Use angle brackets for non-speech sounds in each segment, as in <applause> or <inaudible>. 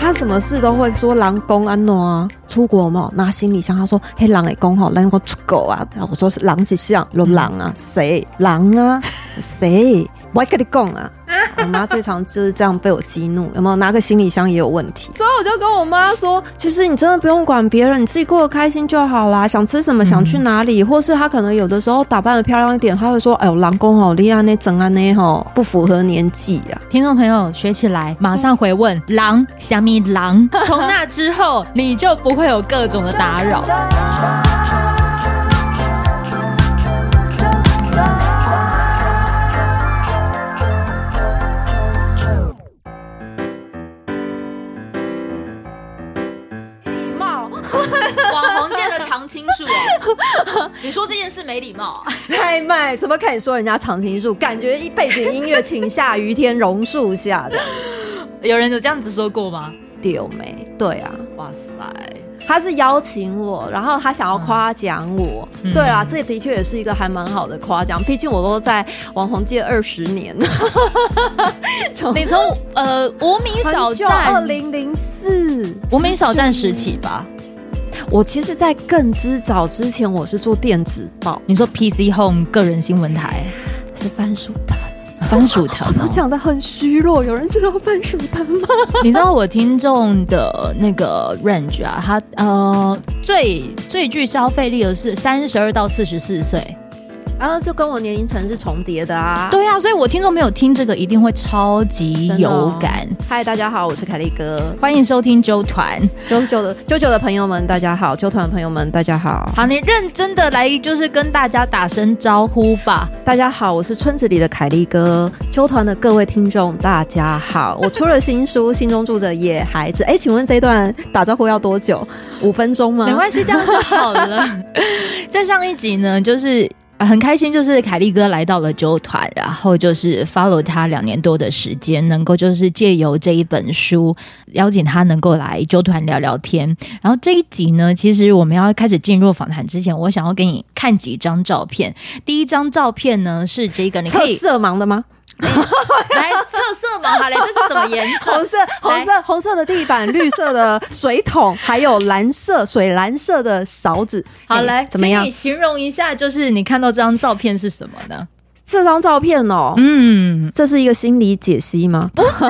他什么事都会说狼公安诺啊，出国嘛拿行李箱，他说嘿狼诶公吼，狼公出国啊，我说是狼是像有狼啊，谁？狼啊？谁？我跟你讲啊，我妈最常就是这样被我激怒，有没有拿个行李箱也有问题？所以我就跟我妈说，其实你真的不用管别人，你自己过得开心就好啦。想吃什么，想去哪里，嗯、或是她可能有的时候打扮的漂亮一点，她会说：“哎呦，狼公好厉害那，整啊那吼，不符合年纪啊。”听众朋友学起来，马上回问：“狼虾米狼？”从那之后，你就不会有各种的打扰。青树，<laughs> 你说这件事没礼貌，啊太慢，怎么可以说人家常青树？感觉一背景音乐，请下雨天榕树下的，有人有这样子说过吗？丢没？对啊，哇塞，他是邀请我，然后他想要夸奖我，嗯、对啊，这的确也是一个还蛮好的夸奖，毕竟我都在网红界二十年。<laughs> 了，你从呃无名小站二零零四无名小站时期吧。我其实，在更之早之前，我是做电子报。你说 PC Home 个人新闻台是番薯藤，番薯藤、哦、我都讲的很虚弱。有人知道番薯藤吗？<laughs> 你知道我听众的那个 range 啊，他呃最最具消费力的是三十二到四十四岁。啊，就跟我年龄层是重叠的啊！对啊，所以我听众没有听这个，一定会超级有感。嗨、哦，大家好，我是凯丽哥，欢迎收听啾团。啾啾的啾啾的朋友们，大家好；啾团的朋友们，大家好。好，你认真的来，就是跟大家打声招呼吧。大家好，我是村子里的凯丽哥。啾团的各位听众，大家好。我出了新书，心中住着野孩子。哎，请问这段打招呼要多久？五分钟吗？没关系，这样就好了。<laughs> 在上一集呢，就是。很开心，就是凯利哥来到了九团，然后就是 follow 他两年多的时间，能够就是借由这一本书邀请他能够来九团聊聊天。然后这一集呢，其实我们要开始进入访谈之前，我想要给你看几张照片。第一张照片呢是这个，你可以色盲的吗？<laughs> 来测色盲，好嘞，这是什么颜色？红色，红色，红色的地板，绿色的水桶，还有蓝色、水蓝色的勺子。好来，怎么样？你形容一下，就是你看到这张照片是什么呢？这张照片哦，嗯，这是一个心理解析吗？不是，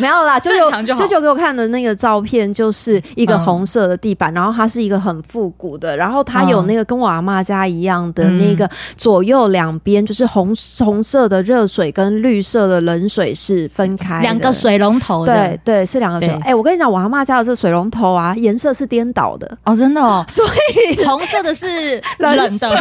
没有啦，舅舅舅舅给我看的那个照片就是一个红色的地板，嗯、然后它是一个很复古的，然后它有那个跟我阿妈家一样的那个左右两边就是红红色的热水跟绿色的冷水是分开两个水龙头的，对对，是两个水。哎、欸，我跟你讲，我阿妈家的这个水龙头啊，颜色是颠倒的。哦，真的哦，<laughs> 所以红色的是冷的，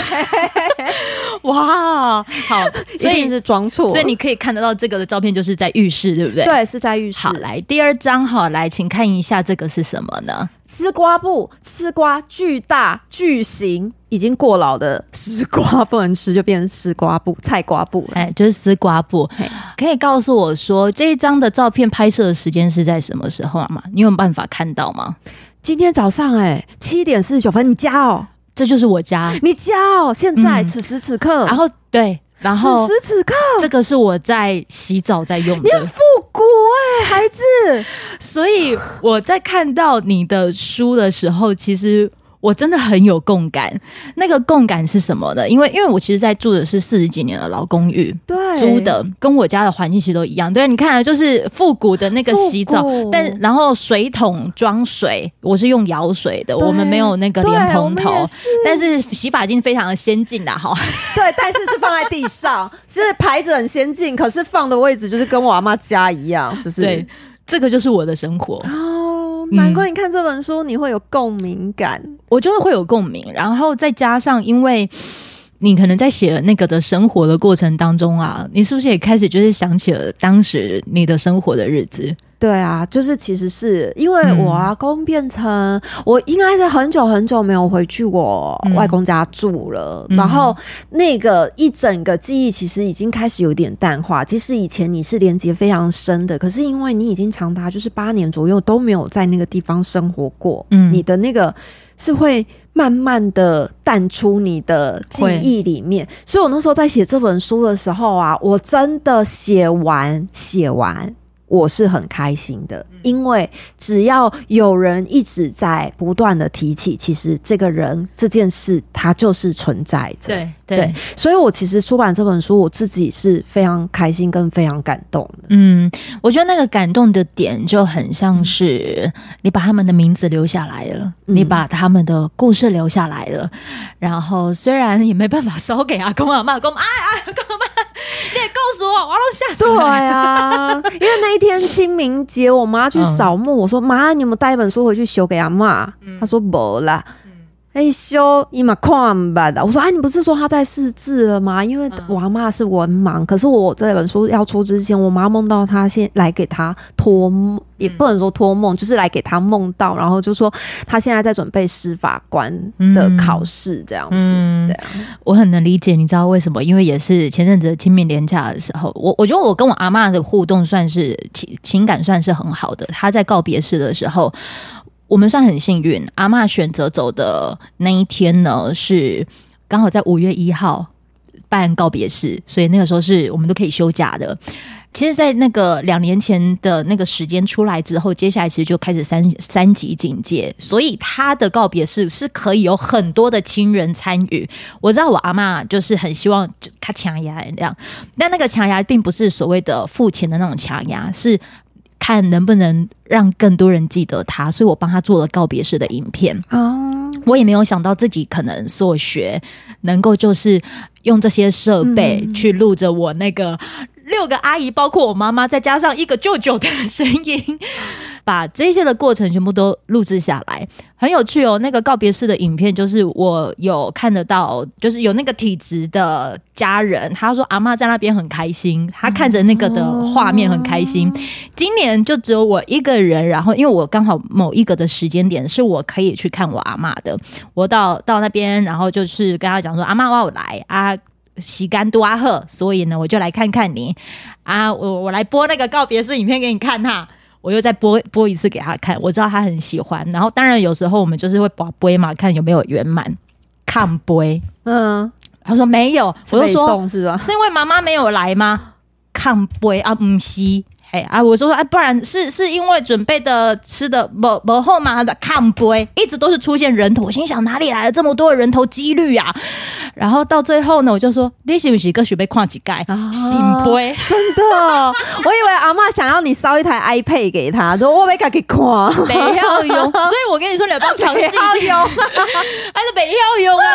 <laughs> 哇。<laughs> 好，<laughs> 所以是装错，所以你可以看得到这个的照片，就是在浴室，对不对？对，是在浴室。好，来第二张，好，来，请看一下这个是什么呢？丝瓜布，丝瓜巨大巨型，已经过老的丝瓜不能吃，就变成丝瓜布、菜瓜布，哎，就是丝瓜布。可以告诉我说，这一张的照片拍摄的时间是在什么时候吗？你有办法看到吗？今天早上，哎，七点四十九分，你家哦。这就是我家，你家哦，现在、嗯、此时此刻，然后对，然后此时此刻，这个是我在洗澡在用的，你很复古哎，孩子，所以我在看到你的书的时候，其实。我真的很有共感，那个共感是什么呢？因为因为我其实，在住的是四十几年的老公寓，对，租的跟我家的环境其实都一样。对，你看，就是复古的那个洗澡，但然后水桶装水，我是用舀水的，我们没有那个莲蓬头，是但是洗发精非常的先进的哈。<laughs> 对，但是是放在地上，<laughs> 就是牌子很先进，可是放的位置就是跟我阿妈家一样，就是对，这个就是我的生活。哦难怪你看这本书你会有共鸣感，我就是会有共鸣，然后再加上因为你可能在写那个的生活的过程当中啊，你是不是也开始就是想起了当时你的生活的日子？对啊，就是其实是因为我阿公变成、嗯、我应该是很久很久没有回去我外公家住了，嗯、然后那个一整个记忆其实已经开始有点淡化。即使以前你是连接非常深的，可是因为你已经长达就是八年左右都没有在那个地方生活过，嗯，你的那个是会慢慢的淡出你的记忆里面。所以我那时候在写这本书的时候啊，我真的写完写完。我是很开心的，因为只要有人一直在不断的提起，其实这个人这件事它就是存在着。对对，所以我其实出版这本书，我自己是非常开心跟非常感动的。嗯，我觉得那个感动的点就很像是你把他们的名字留下来了，嗯、你把他们的故事留下来了，然后虽然也没办法烧给阿公阿妈，公哎哎公阿嬷。我，我要下水。对啊，因为那一天清明节，我妈去扫墓，我说妈，你有没有带一本书回去修给阿妈？她说没啦。哎，修伊玛看吧的。我说哎，你不是说他在试字了吗？因为我阿妈是文盲，可是我这本书要出之前，我妈梦到他先来给他托梦，也不能说托梦，就是来给他梦到，然后就说他现在在准备司法官的考试，这样子。对啊，我很能理解，你知道为什么？因为也是前阵子清明连假的时候，我我觉得我跟我阿妈的互动算是情情感算是很好的。她在告别式的时候。我们算很幸运，阿嬷选择走的那一天呢，是刚好在五月一号办告别式，所以那个时候是我们都可以休假的。其实，在那个两年前的那个时间出来之后，接下来其实就开始三三级警戒，所以他的告别式是可以有很多的亲人参与。我知道我阿嬷就是很希望他抢牙这样，但那个抢牙并不是所谓的付钱的那种抢牙，是。看能不能让更多人记得他，所以我帮他做了告别式的影片。哦，我也没有想到自己可能所学能够就是用这些设备去录着我那个。六个阿姨，包括我妈妈，再加上一个舅舅的声音，把这些的过程全部都录制下来，很有趣哦。那个告别式的影片，就是我有看得到，就是有那个体质的家人，他说阿妈在那边很开心，他看着那个的画面很开心。今年就只有我一个人，然后因为我刚好某一个的时间点是我可以去看我阿妈的，我到到那边，然后就是跟他讲说阿妈我要来啊。洗干多阿赫，所以呢，我就来看看你啊！我我来播那个告别式影片给你看哈，我又再播播一次给他看，我知道他很喜欢。然后当然有时候我们就是会把播嘛，看有没有圆满。看播，嗯，他说没有，我就说是吧？是因为妈妈没有来吗？看播啊，唔是。哎啊！我说哎，不然是是因为准备的吃的不不好吗？他的看不会一直都是出现人头，我心想哪里来了这么多的人头几率啊？然后到最后呢，我就说你是不是个准备看几盖？信不会真的？<laughs> 我以为阿嬷想要你烧一台 iPad 给他，说我没给看，没要用。<laughs> 所以我跟你说，你要不要尝试一下？还是没要 <laughs> 用啊？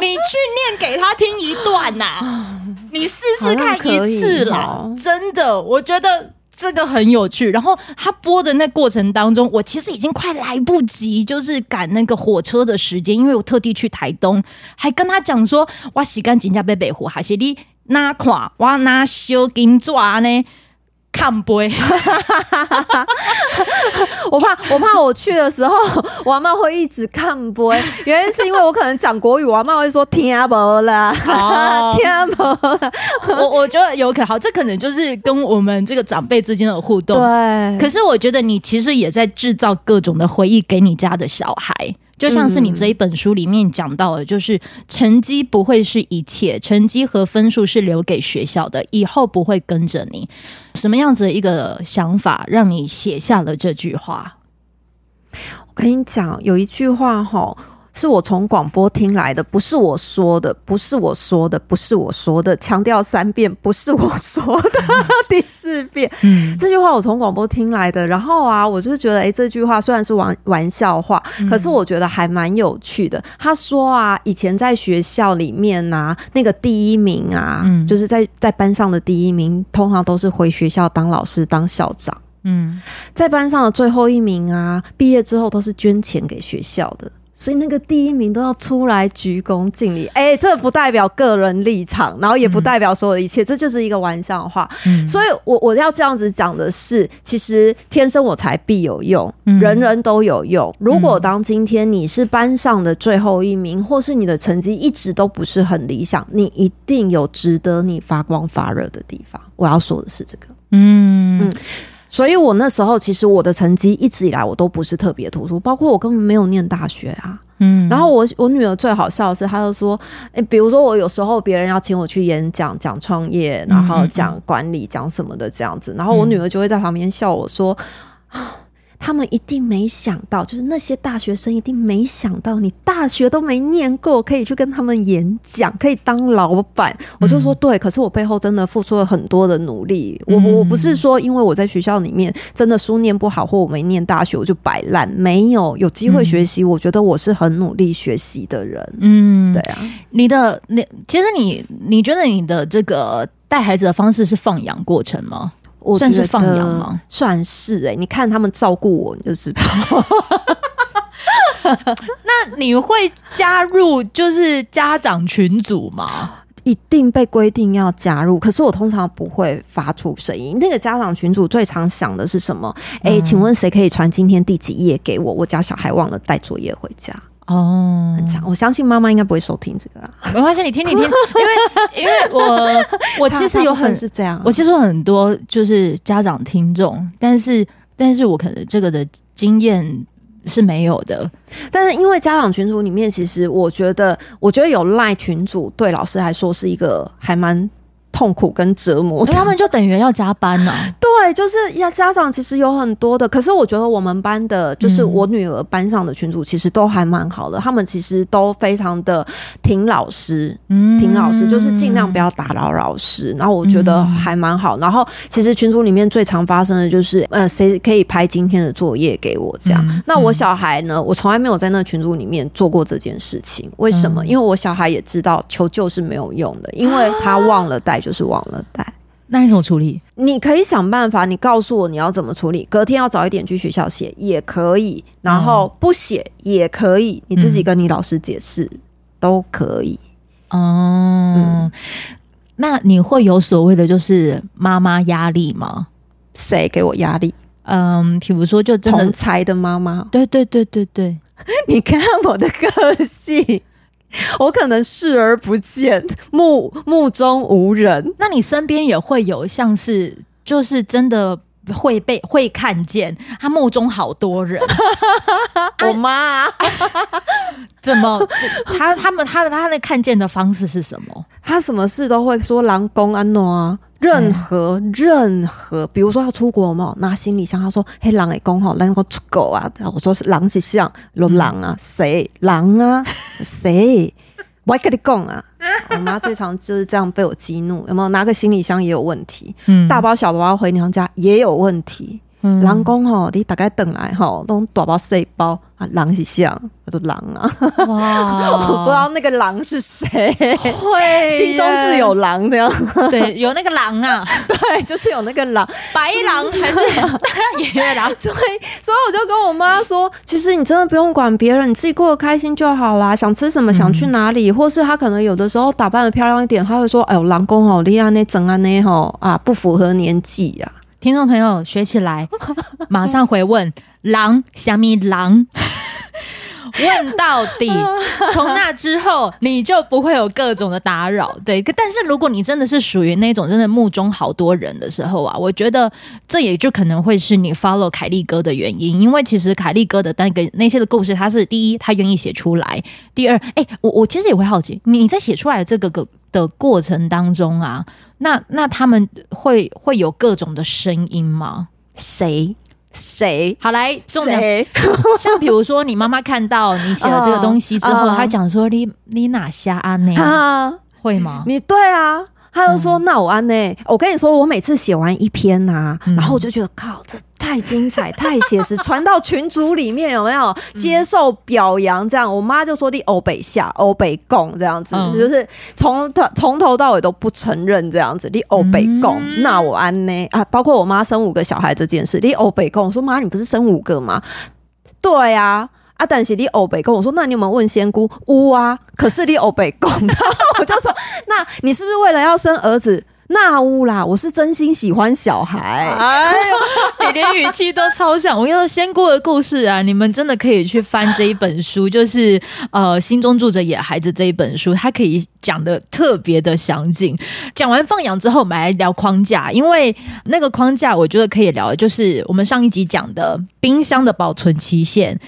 你去念给他听一段呐、啊，你试试看一次啦。真的，我觉得。这个很有趣，然后他播的那过程当中，我其实已经快来不及，就是赶那个火车的时间，因为我特地去台东，还跟他讲说，我洗干净加北北湖，还是你哪款我哪小金爪呢？看杯，<laughs> 我怕我怕我去的时候，我阿嬷会一直看杯。原因是因为我可能讲国语，我阿嬷会说听不啦，听不。我我觉得有可能，好，这可能就是跟我们这个长辈之间的互动。对，可是我觉得你其实也在制造各种的回忆给你家的小孩。就像是你这一本书里面讲到的，就是成绩不会是一切，成绩和分数是留给学校的，以后不会跟着你。什么样子的一个想法让你写下了这句话？我跟你讲，有一句话哈。是我从广播听来的，不是我说的，不是我说的，不是我说的，强调三遍，不是我说的，<laughs> 第四遍。嗯，这句话我从广播听来的，然后啊，我就觉得，哎，这句话虽然是玩玩笑话，可是我觉得还蛮有趣的。他说啊，以前在学校里面啊，那个第一名啊，嗯，就是在在班上的第一名，通常都是回学校当老师、当校长。嗯，在班上的最后一名啊，毕业之后都是捐钱给学校的。所以那个第一名都要出来鞠躬敬礼，<laughs> 哎、欸，这不代表个人立场，然后也不代表所有的一切，嗯、这就是一个玩笑话。嗯、所以我我要这样子讲的是，其实天生我材必有用，嗯、人人都有用。如果当今天你是班上的最后一名，或是你的成绩一直都不是很理想，你一定有值得你发光发热的地方。我要说的是这个，嗯嗯。所以我那时候其实我的成绩一直以来我都不是特别突出，包括我根本没有念大学啊。嗯，然后我我女儿最好笑的是，她就说，哎、欸，比如说我有时候别人要请我去演讲，讲创业，然后讲管理，讲什么的这样子，然后我女儿就会在旁边笑我说。他们一定没想到，就是那些大学生一定没想到，你大学都没念过，可以去跟他们演讲，可以当老板。我就说对，可是我背后真的付出了很多的努力。我我不是说因为我在学校里面真的书念不好，或我没念大学我就摆烂，没有有机会学习。我觉得我是很努力学习的人。嗯，对啊，你的你其实你你觉得你的这个带孩子的方式是放养过程吗？我算是放养吗？算是哎、欸，你看他们照顾我，你就知道。<laughs> 那你会加入就是家长群组吗？一定被规定要加入，可是我通常不会发出声音。那个家长群组最常想的是什么？哎、请问谁可以传今天第几页给我？我家小孩忘了带作业回家。哦，很强！我相信妈妈应该不会收听这个啦。没关系，你听，你听，<laughs> 因为因为我我其实有很是这样，我其实有很多就是家长听众，但是但是我可能这个的经验是没有的。但是因为家长群组里面，其实我觉得，我觉得有赖群组对老师来说是一个还蛮。痛苦跟折磨，他们就等于要加班呢、啊。<laughs> 对，就是要家长其实有很多的，可是我觉得我们班的，就是我女儿班上的群主，其实都还蛮好的。他们其实都非常的挺老师，嗯，挺老师，就是尽量不要打扰老师。然后我觉得还蛮好。然后其实群组里面最常发生的就是，呃，谁可以拍今天的作业给我这样。那我小孩呢，我从来没有在那群组里面做过这件事情。为什么？因为我小孩也知道求救是没有用的，因为他忘了带。就是忘了带，那你怎么处理？你可以想办法，你告诉我你要怎么处理。隔天要早一点去学校写也可以，然后不写也可以，你自己跟你老师解释、嗯、都可以。哦、嗯，那你会有所谓的就是妈妈压力吗？谁给我压力？嗯，比如说就真的同侪的妈妈，对对对对对，<laughs> 你看我的个性。<laughs> 我可能视而不见，目目中无人。那你身边也会有像是，就是真的会被会看见，他目中好多人。<laughs> 我妈、啊、<laughs> 怎么？他他们他的他那看见的方式是什么？他什么事都会说狼公安诺啊。任何、嗯、任何，比如说要出国嘛，拿行李箱，他说：“嘿，狼哎公吼，狼我出狗啊！”我说：“是狼是像，说狼啊，谁狼啊？谁？<laughs> 我跟你讲啊！”我妈最常就是这样被我激怒，有没有？拿个行李箱也有问题，嗯、大包小包回娘家也有问题。狼公吼，你大概等来吼，拢大包细包啊，狼是像，我都狼啊！哇，<laughs> 我不知道那个狼是谁，会心中是有狼的样。对，有那个狼啊，<laughs> 对，就是有那个狼，白狼还是野狼？所以，<laughs> 所以我就跟我妈说，其实你真的不用管别人，你自己过得开心就好啦。想吃什么，想去哪里，或是他可能有的时候打扮的漂亮一点，他会说：“哎呦，狼公吼，你安呢整啊那吼啊，不符合年纪呀。”听众朋友学起来，马上回问狼虾米狼，问到底。从那之后，你就不会有各种的打扰。对，但是如果你真的是属于那种真的目中好多人的时候啊，我觉得这也就可能会是你 follow 凯利哥的原因。因为其实凯利哥的那个那些的故事，他是第一，他愿意写出来；第二，哎，我我其实也会好奇，你在写出来的这个个。的过程当中啊，那那他们会会有各种的声音吗？谁谁好来谁？<laughs> 像比如说，你妈妈看到你写了这个东西之后，她讲说你你哪瞎啊？你？会吗？你对啊，她就说那我安呢？我跟你说，我每次写完一篇啊，然后我就觉得靠这。太精彩，太写实，<laughs> 传到群组里面有没有接受表扬？这样，我妈就说你欧北下，欧北共这样子，嗯、就是从头从头到尾都不承认这样子。你欧北共，嗯、那我安呢？啊，包括我妈生五个小孩这件事，你欧北共，我说妈，你不是生五个吗？对啊，啊，但是你欧北共，我说那你有没有问仙姑？乌啊，可是你欧北共，然 <laughs> 后我就说，那你是不是为了要生儿子？那乌啦，我是真心喜欢小孩。哎呦，<laughs> 你连语气都超像。我跟你说仙姑的故事啊，你们真的可以去翻这一本书，就是呃，心中住着野孩子这一本书，它可以讲的特别的详尽。讲完放养之后，我们来聊框架，因为那个框架我觉得可以聊的，就是我们上一集讲的冰箱的保存期限，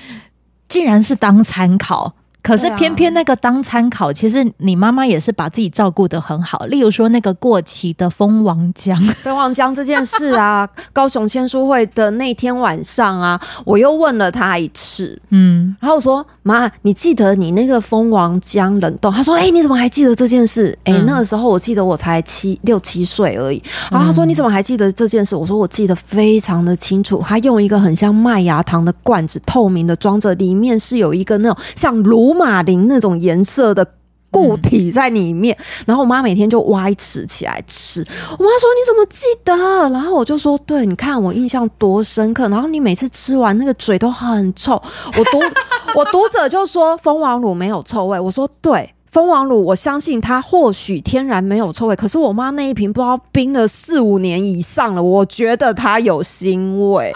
竟然是当参考。可是偏偏那个当参考，其实你妈妈也是把自己照顾的很好。例如说那个过期的蜂王浆，<laughs> 蜂王浆这件事啊，<laughs> 高雄签书会的那天晚上啊，我又问了她一次，嗯，然后我说妈，你记得你那个蜂王浆冷冻？她说，哎、欸，你怎么还记得这件事？哎、欸，那个时候我记得我才七六七岁而已。然后她说，你怎么还记得这件事？我说我记得非常的清楚，她用一个很像麦芽糖的罐子，透明的装着，里面是有一个那种像鲁马林那种颜色的。固体在里面，然后我妈每天就挖一匙起来吃。我妈说：“你怎么记得？”然后我就说：“对，你看我印象多深刻。”然后你每次吃完那个嘴都很臭。我读 <laughs> 我读者就说蜂王乳没有臭味。我说：“对，蜂王乳我相信它或许天然没有臭味，可是我妈那一瓶不知道冰了四五年以上了，我觉得它有腥味。”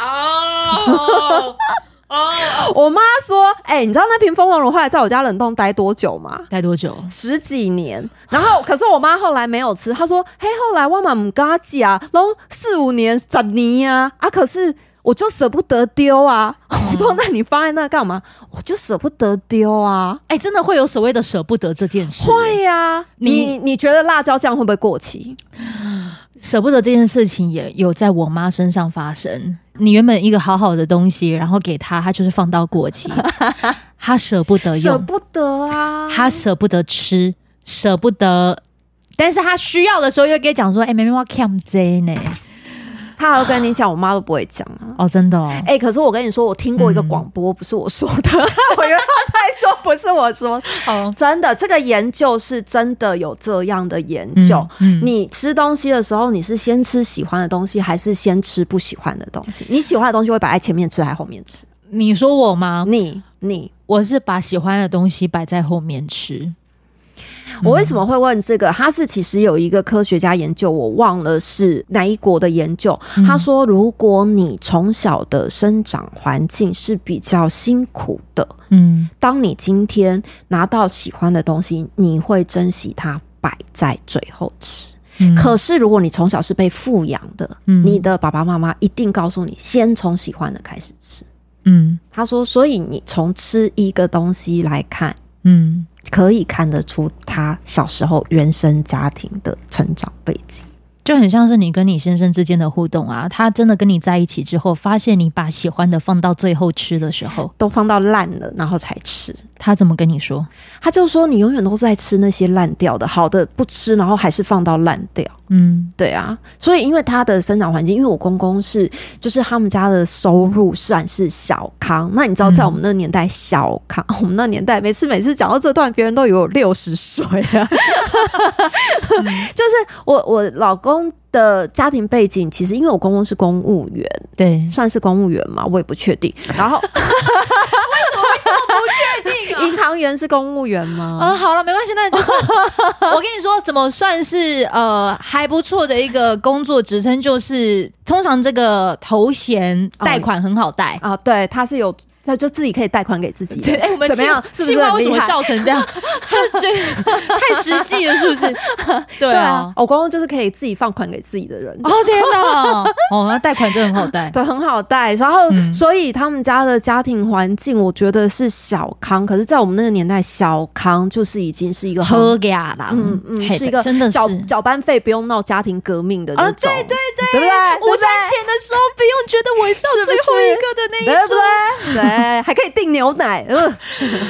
oh. 哦，我妈说，哎、欸，你知道那瓶蜂王乳后来在我家冷冻待多久吗？待多久？十几年。然后，可是我妈后来没有吃。她说，嘿，后来我妈唔跟她讲啊，都四五年、十年呀，啊，可是我就舍不得丢啊。嗯、<laughs> 我说，那你放在那干嘛？我就舍不得丢啊。哎、欸，真的会有所谓的舍不得这件事？会呀、啊。你你觉得辣椒酱会不会过期？舍不得这件事情也有在我妈身上发生。你原本一个好好的东西，然后给她，她就是放到过期，<laughs> 她舍不得用，舍不得啊，她舍不得吃，舍不得，但是她需要的时候又跟你讲说：“哎、欸，妹妹我欠这呢。”他还会跟你讲，我妈都不会讲啊！<laughs> 哦，真的哦。哎、欸，可是我跟你说，我听过一个广播，不是我说的，嗯、<laughs> 我以为他在说，不是我说。哦，真的，这个研究是真的有这样的研究。嗯嗯、你吃东西的时候，你是先吃喜欢的东西，还是先吃不喜欢的东西？你喜欢的东西会摆在前面吃，还是后面吃？你说我吗？你你，我是把喜欢的东西摆在后面吃。我为什么会问这个？他是其实有一个科学家研究，我忘了是哪一国的研究。他说，如果你从小的生长环境是比较辛苦的，嗯，当你今天拿到喜欢的东西，你会珍惜它，摆在最后吃。可是如果你从小是被富养的，你的爸爸妈妈一定告诉你，先从喜欢的开始吃。嗯，他说，所以你从吃一个东西来看，嗯。可以看得出他小时候原生家庭的成长背景，就很像是你跟你先生之间的互动啊。他真的跟你在一起之后，发现你把喜欢的放到最后吃的时候，都放到烂了，然后才吃。他怎么跟你说？他就说你永远都在吃那些烂掉的，好的不吃，然后还是放到烂掉。嗯，对啊，所以因为他的生长环境，因为我公公是，就是他们家的收入算是小康。那你知道，在我们那个年代，小康，嗯、<laughs> 我们那年代，每次每次讲到这段，别人都以为我六十岁啊。<laughs> 嗯、就是我我老公的家庭背景，其实因为我公公是公务员，对，算是公务员嘛，我也不确定。<laughs> 然后。<laughs> 不确定，银行员是公务员吗？啊、呃，好了，没关系，那就说，我跟你说，怎么算是呃还不错的一个工作职称，就是通常这个头衔贷款很好贷啊、哦，对，他是有。他就自己可以贷款给自己。哎、欸，我们怎么样？是不是为什么笑成这样？<laughs> 他觉得太实际了，是不是？<laughs> 对啊，我公公就是可以自己放款给自己的人。哦天哪！<laughs> 哦，那贷款真的很好贷，对，很好贷。然后，嗯、所以他们家的家庭环境，我觉得是小康。可是，在我们那个年代，小康就是已经是一个喝呀啦，嗯嗯，是一个真的是缴缴班费不用闹家庭革命的那种。啊，对对对，对不对？我在钱的时候不用觉得我是最后一个的那一种，对不对？对。哎，还可以订牛奶，嗯，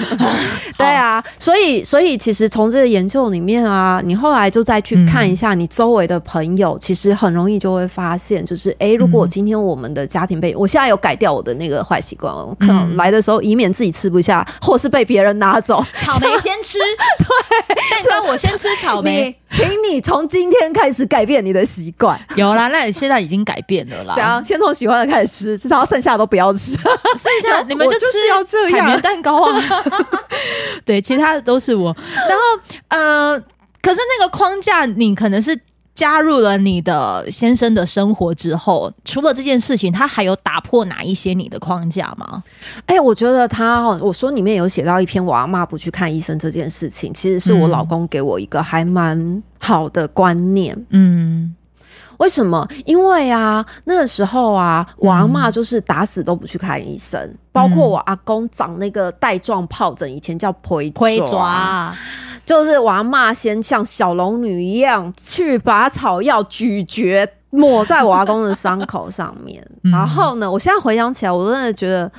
<laughs> 对啊，所以所以其实从这个研究里面啊，你后来就再去看一下你周围的朋友，嗯、其实很容易就会发现，就是哎、欸，如果今天我们的家庭被，我现在有改掉我的那个坏习惯，我可能来的时候以免自己吃不下，或是被别人拿走，草莓先吃，<laughs> 对，但是我先吃草莓，<laughs> 请你从今天开始改变你的习惯。<laughs> 有啦，那你现在已经改变了啦，怎样？先从喜欢的开始吃，至少剩下的都不要吃，<laughs> 剩下你们就吃。要这样，海绵蛋糕啊，对，其他的都是我。然后，呃，可是那个框架，你可能是加入了你的先生的生活之后，除了这件事情，他还有打破哪一些你的框架吗？哎、欸，我觉得他，我说里面有写到一篇我阿妈不去看医生这件事情，其实是我老公给我一个还蛮好的观念。嗯。为什么？因为啊，那个时候啊，我阿妈就是打死都不去看医生，嗯、包括我阿公长那个带状疱疹，以前叫皮皮抓，就是我阿嬷先像小龙女一样去把草药咀嚼抹在我阿公的伤口上面，嗯、然后呢，我现在回想起来，我真的觉得。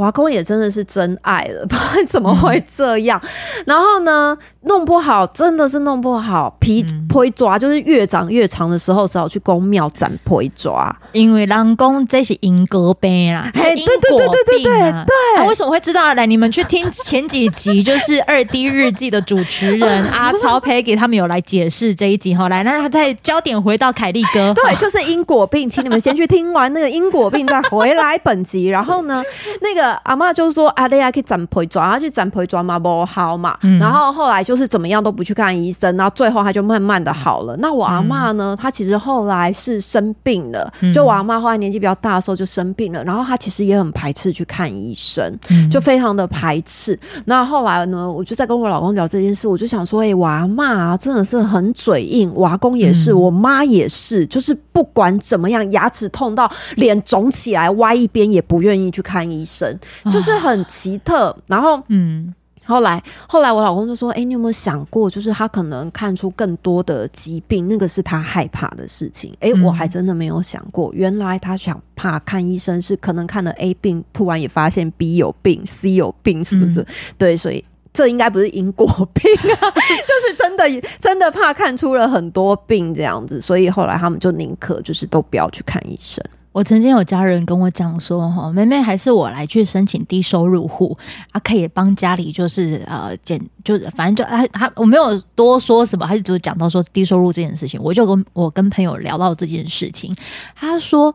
我阿公也真的是真爱了，<laughs> 不然怎么会这样？嗯、然后呢，弄不好真的是弄不好，皮皮抓就是越长越长的时候，只好去宫庙斩皮抓。因为人工这是因果病啦，哎，对对对对对对对，那为什么会知道？来，你们去听前几集，就是二 D 日记的主持人 <laughs> 阿超 Peggy 他们有来解释这一集哈。来，那他再焦点回到凯利哥，对，就是因果病，请你们先去听完那个因果病，再回来本集。然后呢，那个。阿嬷就说：“阿丽亚可以斩皮抓，他去斩皮抓嘛不好嘛。嗯、然后后来就是怎么样都不去看医生，然后最后他就慢慢的好了。那我阿嬷呢？她其实后来是生病了，嗯、就我阿妈后来年纪比较大的时候就生病了，然后她其实也很排斥去看医生，就非常的排斥。那后来呢，我就在跟我老公聊这件事，我就想说：哎、欸，我阿嬷啊，真的是很嘴硬，我阿公也是，我妈也是，就是不管怎么样，牙齿痛到脸肿起来歪一边也不愿意去看医生。”就是很奇特，然后嗯，后来后来我老公就说：“哎、欸，你有没有想过，就是他可能看出更多的疾病，那个是他害怕的事情。欸”哎，我还真的没有想过，原来他想怕看医生是可能看了 A 病，突然也发现 B 有病，C 有病，是不是？嗯、对，所以这应该不是因果病啊，<laughs> 就是真的真的怕看出了很多病这样子，所以后来他们就宁可就是都不要去看医生。我曾经有家人跟我讲说，哈，妹妹还是我来去申请低收入户啊，可以帮家里就是呃减，就是反正就他他我没有多说什么，他就只讲到说低收入这件事情，我就跟我跟朋友聊到这件事情，他说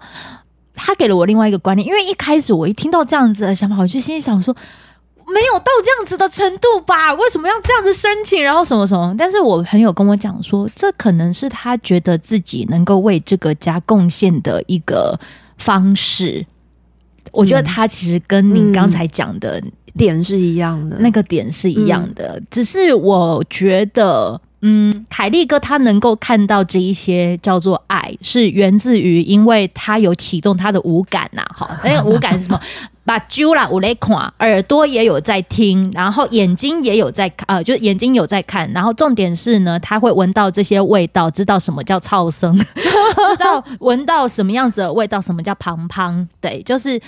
他给了我另外一个观念，因为一开始我一听到这样子的想法，我就心里想说。没有到这样子的程度吧？为什么要这样子申请？然后什么什么？但是我朋友跟我讲说，这可能是他觉得自己能够为这个家贡献的一个方式。我觉得他其实跟你刚才讲的点是一样的，那个点是一样的。只是我觉得，嗯，凯利哥他能够看到这一些叫做爱，是源自于因为他有启动他的五感呐。好，那个五感是什么？把揪啦，我来看，耳朵也有在听，然后眼睛也有在看，呃，就是眼睛有在看，然后重点是呢，他会闻到这些味道，知道什么叫噪声，<laughs> 知道闻到什么样子的味道，什么叫胖胖，对，就是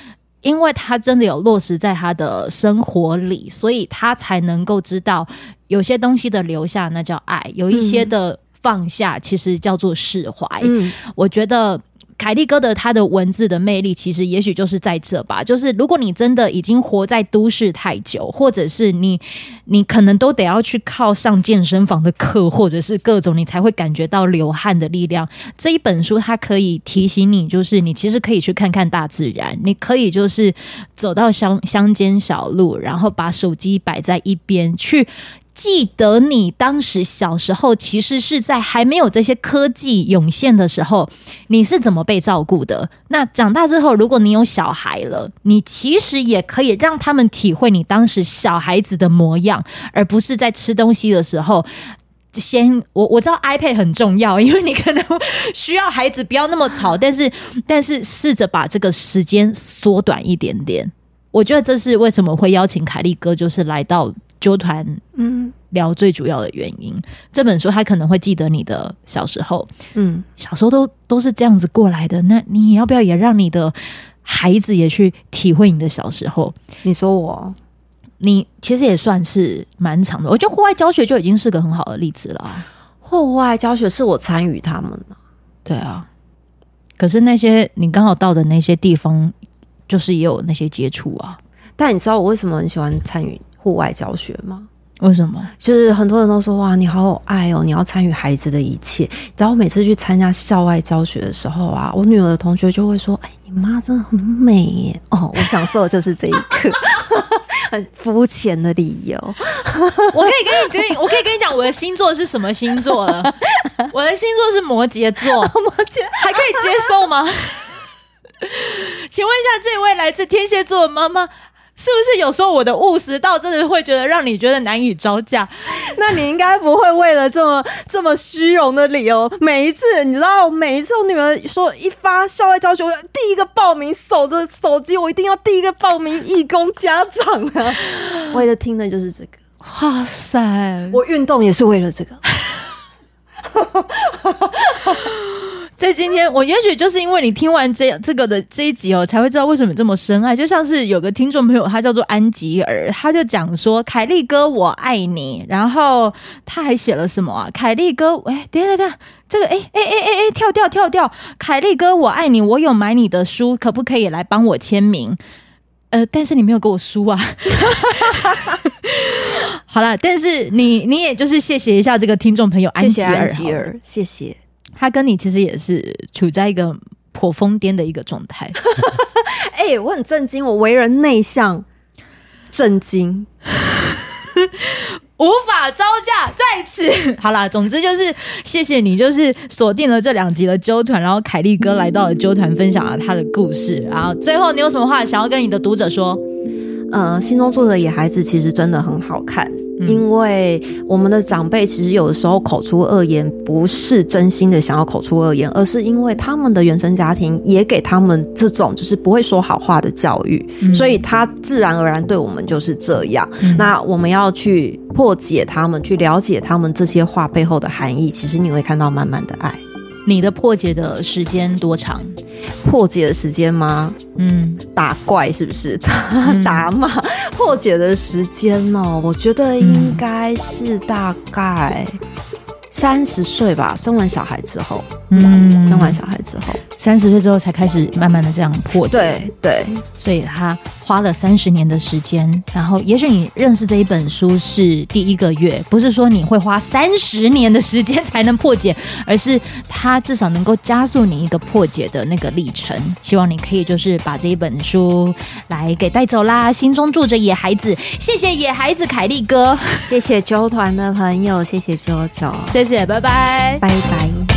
因为他真的有落实在他的生活里，所以他才能够知道有些东西的留下那叫爱，有一些的放下其实叫做释怀。嗯，我觉得。凯利哥的他的文字的魅力，其实也许就是在这吧。就是如果你真的已经活在都市太久，或者是你你可能都得要去靠上健身房的课，或者是各种你才会感觉到流汗的力量。这一本书它可以提醒你，就是你其实可以去看看大自然，你可以就是走到乡乡间小路，然后把手机摆在一边去。记得你当时小时候，其实是在还没有这些科技涌现的时候，你是怎么被照顾的？那长大之后，如果你有小孩了，你其实也可以让他们体会你当时小孩子的模样，而不是在吃东西的时候，<laughs> 先我我知道 iPad 很重要，因为你可能需要孩子不要那么吵，但是但是试着把这个时间缩短一点点。我觉得这是为什么会邀请凯利哥，就是来到。揪团，嗯，聊最主要的原因。嗯、这本书他可能会记得你的小时候，嗯，小时候都都是这样子过来的。那你要不要也让你的孩子也去体会你的小时候？你说我，你其实也算是蛮长的。我觉得户外教学就已经是个很好的例子了。户外教学是我参与他们的，对啊。可是那些你刚好到的那些地方，就是也有那些接触啊。但你知道我为什么很喜欢参与？户外教学吗？为什么？就是很多人都说哇，你好有爱哦，你要参与孩子的一切。然后我每次去参加校外教学的时候啊，我女儿的同学就会说：“哎，你妈真的很美耶！”哦，我享受的就是这一刻，<laughs> 很肤浅的理由。我可以跟你，<laughs> 我可以跟你讲，我的星座是什么星座了？<laughs> 我的星座是摩羯座，摩羯还可以接受吗？请问一下，这位来自天蝎座的妈妈。是不是有时候我的务实到真的会觉得让你觉得难以招架？<laughs> 那你应该不会为了这么这么虚荣的理由，每一次你知道，每一次我女儿说一发校外教学，我第一个报名，守着手机，我一定要第一个报名义工家长啊！<gasps> 为了听的就是这个，哇塞！我运动也是为了这个。在今天，我也许就是因为你听完这这个的这一集哦，才会知道为什么这么深爱。就像是有个听众朋友，他叫做安吉尔，他就讲说：“凯利哥，我爱你。”然后他还写了什么啊？凯利哥，哎，等下等下，这个哎哎哎哎哎，跳掉跳掉！凯利哥，我爱你。我有买你的书，可不可以来帮我签名？呃，但是你没有给我书啊。<laughs> 好了，但是你你也就是谢谢一下这个听众朋友安吉尔，安吉尔，谢谢。他跟你其实也是处在一个颇疯癫的一个状态。<laughs> 哎、欸，我很震惊，我为人内向，震惊，<laughs> 无法招架在此。<laughs> 好啦，总之就是谢谢你，就是锁定了这两集的纠团，然后凯利哥来到了纠团，分享了他的故事。然后最后，你有什么话想要跟你的读者说？呃，心中住的野孩子其实真的很好看。因为我们的长辈其实有的时候口出恶言，不是真心的想要口出恶言，而是因为他们的原生家庭也给他们这种就是不会说好话的教育，嗯、所以他自然而然对我们就是这样。嗯、那我们要去破解他们，去了解他们这些话背后的含义，其实你会看到满满的爱。你的破解的时间多长？破解的时间吗？嗯，打怪是不是？<laughs> 打骂破解的时间哦，我觉得应该是大概三十岁吧，生完小孩之后。嗯，生完小孩之后，三十岁之后才开始慢慢的这样破解。对对，所以他花了三十年的时间。然后，也许你认识这一本书是第一个月，不是说你会花三十年的时间才能破解，而是他至少能够加速你一个破解的那个历程。希望你可以就是把这一本书来给带走啦。心中住着野孩子，谢谢野孩子凯利哥，谢谢九团的朋友，谢谢九九，谢谢，拜拜，拜拜。